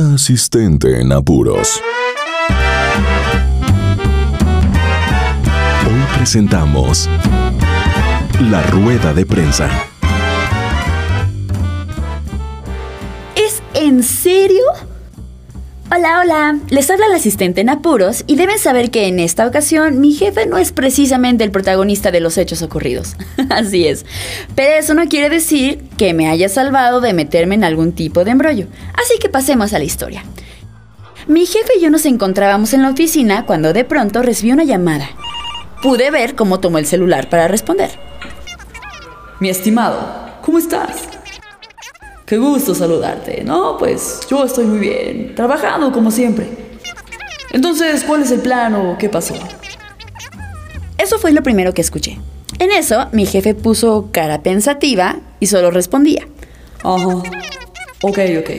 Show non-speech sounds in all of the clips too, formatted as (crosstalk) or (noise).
Asistente en apuros. Hoy presentamos La Rueda de Prensa. ¿Es en serio? Hola, hola. Les habla la asistente en apuros y deben saber que en esta ocasión mi jefe no es precisamente el protagonista de los hechos ocurridos. (laughs) Así es. Pero eso no quiere decir que me haya salvado de meterme en algún tipo de embrollo. Así que pasemos a la historia. Mi jefe y yo nos encontrábamos en la oficina cuando de pronto recibí una llamada. Pude ver cómo tomó el celular para responder. Mi estimado, ¿cómo estás? Qué gusto saludarte. No, pues yo estoy muy bien, trabajando como siempre. Entonces, ¿cuál es el plan o qué pasó? Eso fue lo primero que escuché. En eso, mi jefe puso cara pensativa y solo respondía. Ajá. Ok, ok.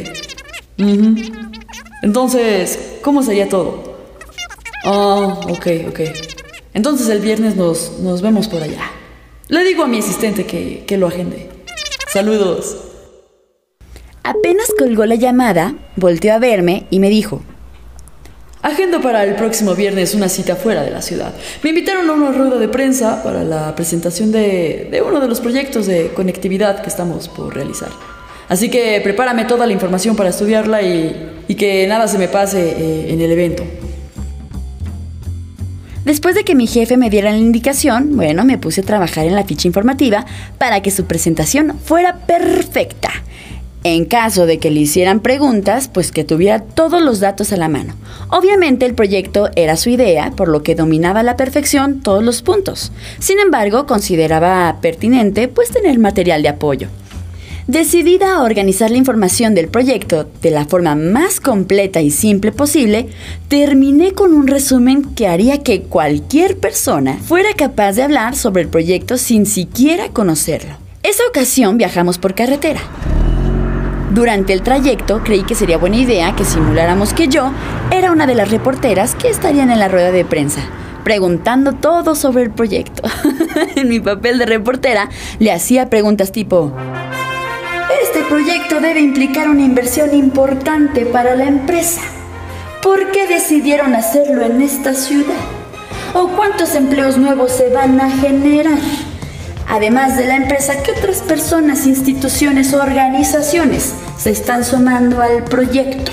Entonces, ¿cómo sería todo? Ah, ok, ok. Entonces el viernes nos, nos vemos por allá. Le digo a mi asistente que, que lo agende. Saludos. Apenas colgó la llamada, volteó a verme y me dijo, Agendo para el próximo viernes una cita fuera de la ciudad. Me invitaron a una rueda de prensa para la presentación de, de, uno de los proyectos de conectividad que estamos por realizar. Así que prepárame toda la información para estudiarla y, y que nada se me pase eh, en el evento. Después de que mi jefe me diera la indicación, bueno, me puse a trabajar en la ficha informativa para que su presentación fuera perfecta. En caso de que le hicieran preguntas, pues que tuviera todos los datos a la mano. Obviamente el proyecto era su idea, por lo que dominaba a la perfección todos los puntos. Sin embargo, consideraba pertinente pues tener material de apoyo. Decidida a organizar la información del proyecto de la forma más completa y simple posible, terminé con un resumen que haría que cualquier persona fuera capaz de hablar sobre el proyecto sin siquiera conocerlo. Esa ocasión viajamos por carretera. Durante el trayecto creí que sería buena idea que simuláramos que yo era una de las reporteras que estarían en la rueda de prensa, preguntando todo sobre el proyecto. (laughs) en mi papel de reportera le hacía preguntas tipo, este proyecto debe implicar una inversión importante para la empresa. ¿Por qué decidieron hacerlo en esta ciudad? ¿O cuántos empleos nuevos se van a generar? Además de la empresa, ¿qué otras personas, instituciones o organizaciones se están sumando al proyecto?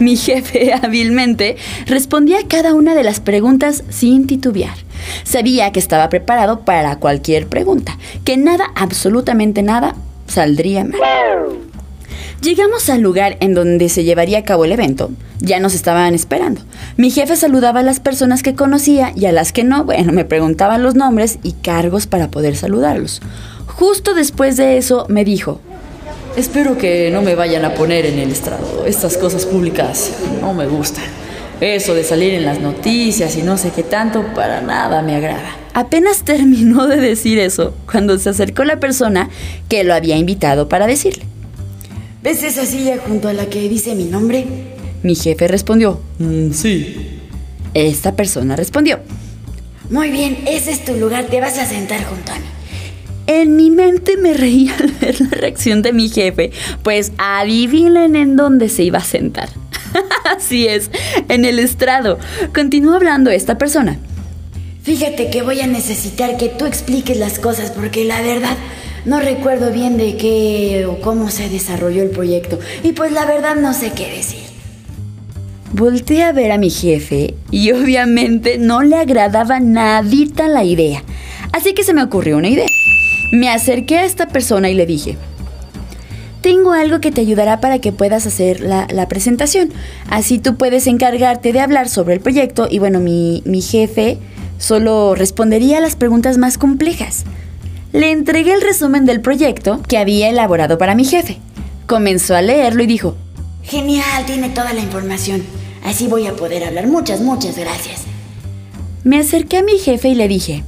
Mi jefe (laughs) hábilmente respondía a cada una de las preguntas sin titubear. Sabía que estaba preparado para cualquier pregunta, que nada, absolutamente nada, saldría mal. Llegamos al lugar en donde se llevaría a cabo el evento. Ya nos estaban esperando. Mi jefe saludaba a las personas que conocía y a las que no, bueno, me preguntaban los nombres y cargos para poder saludarlos. Justo después de eso me dijo, Espero que no me vayan a poner en el estrado. Estas cosas públicas no me gustan. Eso de salir en las noticias y no sé qué tanto, para nada me agrada. Apenas terminó de decir eso cuando se acercó la persona que lo había invitado para decirle. ¿Ves esa silla junto a la que dice mi nombre? Mi jefe respondió. Mm, sí. Esta persona respondió. Muy bien, ese es tu lugar, te vas a sentar junto a mí. En mi mente me reía al ver la reacción de mi jefe, pues adivinen en dónde se iba a sentar. (laughs) Así es, en el estrado. Continuó hablando esta persona. Fíjate que voy a necesitar que tú expliques las cosas porque la verdad no recuerdo bien de qué o cómo se desarrolló el proyecto y pues la verdad no sé qué decir. Volté a ver a mi jefe y obviamente no le agradaba nadita la idea. Así que se me ocurrió una idea. Me acerqué a esta persona y le dije, tengo algo que te ayudará para que puedas hacer la, la, presentación. Así tú puedes encargarte de hablar sobre el proyecto y bueno, mi, mi jefe solo respondería a las preguntas más complejas. Le entregué el resumen del proyecto que había elaborado para mi jefe. Comenzó a leerlo y dijo, Genial, tiene toda la información. Así voy a poder hablar. Muchas, muchas gracias. Me acerqué a mi jefe y le dije,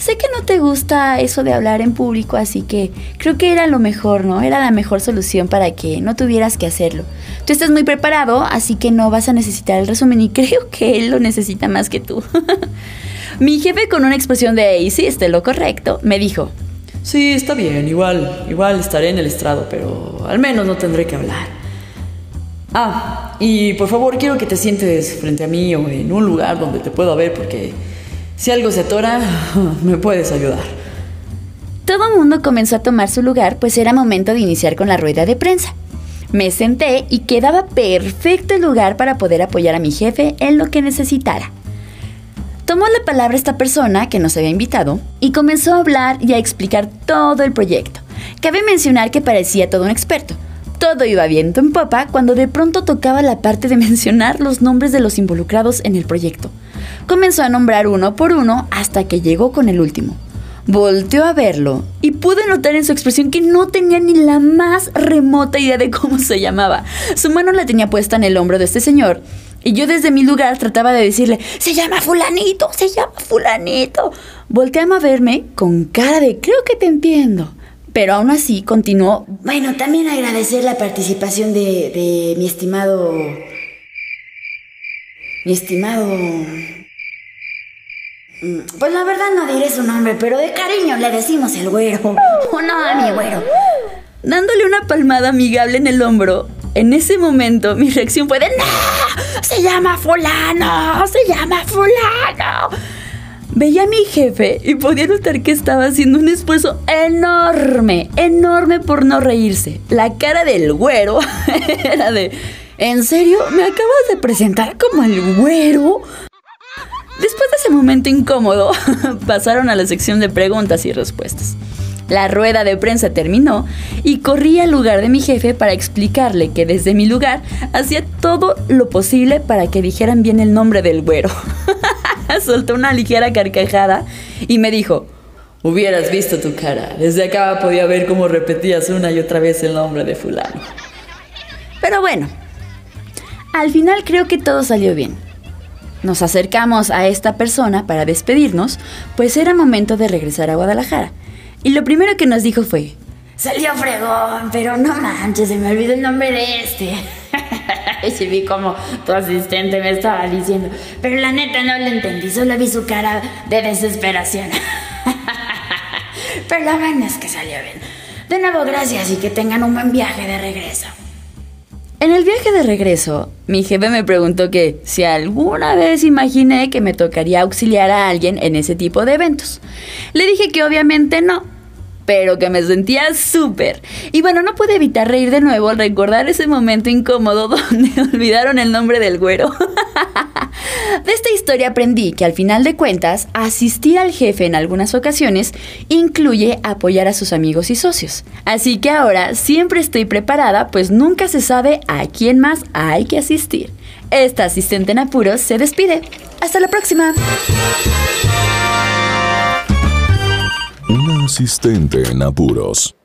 sé que no te gusta eso de hablar en público, así que creo que era lo mejor, ¿no? Era la mejor solución para que no tuvieras que hacerlo. Tú estás muy preparado, así que no vas a necesitar el resumen y (laughs) creo que él lo necesita más que tú. (laughs) Mi jefe con una expresión de hiciste lo correcto, me dijo, Sí, está bien, igual, igual estaré en el estrado, pero al menos no tendré que hablar. Ah, y por favor quiero que te sientes frente a mí o en un lugar donde te pueda ver porque si algo se atora, (laughs) me puedes ayudar. Todo el mundo comenzó a tomar su lugar, pues era momento de iniciar con la rueda de prensa. Me senté y quedaba perfecto el lugar para poder apoyar a mi jefe en lo que necesitara. Tomó la palabra esta persona que nos había invitado y comenzó a hablar y a explicar todo el proyecto. Cabe mencionar que parecía todo un experto. Todo iba viento en popa cuando de pronto tocaba la parte de (laughs) mencionar los nombres de los involucrados en el proyecto. Comenzó a nombrar uno por uno hasta que llegó con el último. Volteó a verlo y pude notar en su expresión que no tenía ni la más remota idea de cómo se llamaba. Su mano la tenía puesta en el hombro de este señor y yo desde mi lugar trataba de decirle, se llama fulanito, se llama fulanito. Volteaba a verme con cara de, creo que te entiendo. Pero aún así continuó. Bueno, también agradecer la participación de, de mi estimado... Mi estimado... Mm, Pues la verdad no diré su nombre, pero de cariño le decimos el güero. (laughs) O no a mi güero. Dándole una palmada amigable en el hombro, en ese momento mi reacción fue de ¡No! ¡Se llama fulano! ¡Se llama fulano! Veía a mi jefe y podía notar que estaba haciendo un esfuerzo enorme, enorme por no reírse. La cara del güero (laughs) era de ¿En serio? ¿Me acabas de presentar como el güero? Después de ese momento incómodo, (laughs) pasaron a la sección de preguntas y respuestas. La rueda de prensa terminó y corrí al lugar de mi jefe para explicarle que desde mi lugar hacía todo lo posible para que dijeran bien el nombre del güero. (laughs) Soltó una ligera carcajada y me dijo, Hubieras visto tu cara. Desde acá podía ver cómo repetías una y otra vez el nombre de fulano. pero bueno, al final creo que todo salió bien. Nos acercamos a esta persona para despedirnos, pues era momento de regresar a Guadalajara. Y lo primero que nos dijo fue, Salió fregón, pero no manches, se me olvidó el nombre de este. (laughs) y vi como tu asistente me estaba diciendo, pero la neta no lo entendí, solo vi su cara de desesperación. (laughs) pero la vaina es que salió bien. De nuevo, gracias y que tengan un buen viaje de regreso. En el viaje de regreso, mi jefe me preguntó que si alguna vez imaginé que me tocaría auxiliar a alguien en ese tipo de eventos. Le dije que obviamente no, pero que me sentía súper. Y bueno, no pude evitar reír de nuevo al recordar ese momento incómodo (laughs) donde olvidaron el nombre del güero. (laughs) De esta historia aprendí que al final de cuentas, asistir al jefe en algunas ocasiones incluye apoyar a sus amigos y socios. Así que ahora siempre estoy preparada, pues nunca se sabe a quién más hay que asistir. Esta asistente en apuros se despide. Hasta la próxima. Una asistente en apuros.